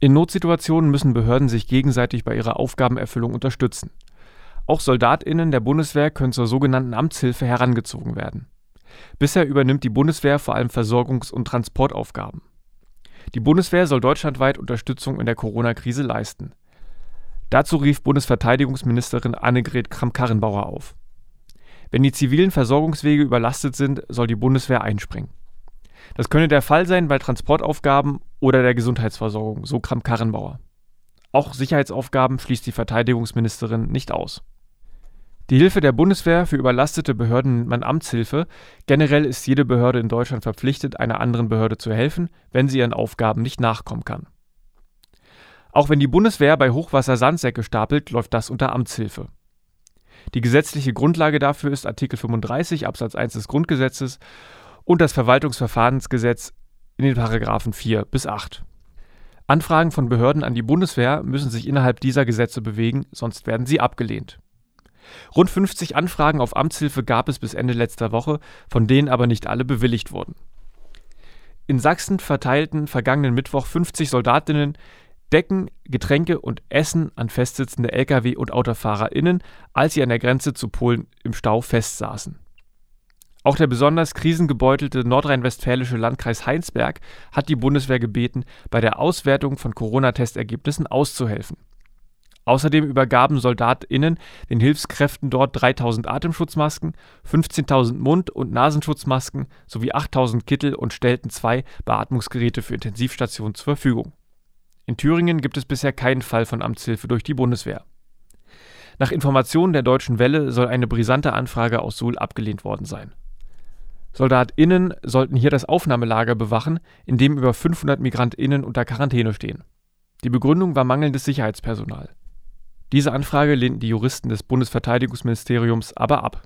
In Notsituationen müssen Behörden sich gegenseitig bei ihrer Aufgabenerfüllung unterstützen. Auch Soldatinnen der Bundeswehr können zur sogenannten Amtshilfe herangezogen werden. Bisher übernimmt die Bundeswehr vor allem Versorgungs- und Transportaufgaben. Die Bundeswehr soll deutschlandweit Unterstützung in der Corona-Krise leisten. Dazu rief Bundesverteidigungsministerin Annegret Kramp-Karrenbauer auf. Wenn die zivilen Versorgungswege überlastet sind, soll die Bundeswehr einspringen. Das könne der Fall sein bei Transportaufgaben oder der Gesundheitsversorgung, so Kramp-Karrenbauer. Auch Sicherheitsaufgaben schließt die Verteidigungsministerin nicht aus. Die Hilfe der Bundeswehr für überlastete Behörden nennt man Amtshilfe. Generell ist jede Behörde in Deutschland verpflichtet, einer anderen Behörde zu helfen, wenn sie ihren Aufgaben nicht nachkommen kann. Auch wenn die Bundeswehr bei Hochwasser Sandsäcke stapelt, läuft das unter Amtshilfe. Die gesetzliche Grundlage dafür ist Artikel 35 Absatz 1 des Grundgesetzes und das Verwaltungsverfahrensgesetz in den Paragraphen 4 bis 8. Anfragen von Behörden an die Bundeswehr müssen sich innerhalb dieser Gesetze bewegen, sonst werden sie abgelehnt. Rund 50 Anfragen auf Amtshilfe gab es bis Ende letzter Woche, von denen aber nicht alle bewilligt wurden. In Sachsen verteilten vergangenen Mittwoch 50 Soldatinnen Decken, Getränke und Essen an festsitzende Lkw- und AutofahrerInnen, als sie an der Grenze zu Polen im Stau festsaßen. Auch der besonders krisengebeutelte nordrhein-westfälische Landkreis Heinsberg hat die Bundeswehr gebeten, bei der Auswertung von Corona-Testergebnissen auszuhelfen. Außerdem übergaben SoldatInnen den Hilfskräften dort 3000 Atemschutzmasken, 15.000 Mund- und Nasenschutzmasken sowie 8000 Kittel und stellten zwei Beatmungsgeräte für Intensivstationen zur Verfügung. In Thüringen gibt es bisher keinen Fall von Amtshilfe durch die Bundeswehr. Nach Informationen der Deutschen Welle soll eine brisante Anfrage aus Suhl abgelehnt worden sein. SoldatInnen sollten hier das Aufnahmelager bewachen, in dem über 500 MigrantInnen unter Quarantäne stehen. Die Begründung war mangelndes Sicherheitspersonal. Diese Anfrage lehnten die Juristen des Bundesverteidigungsministeriums aber ab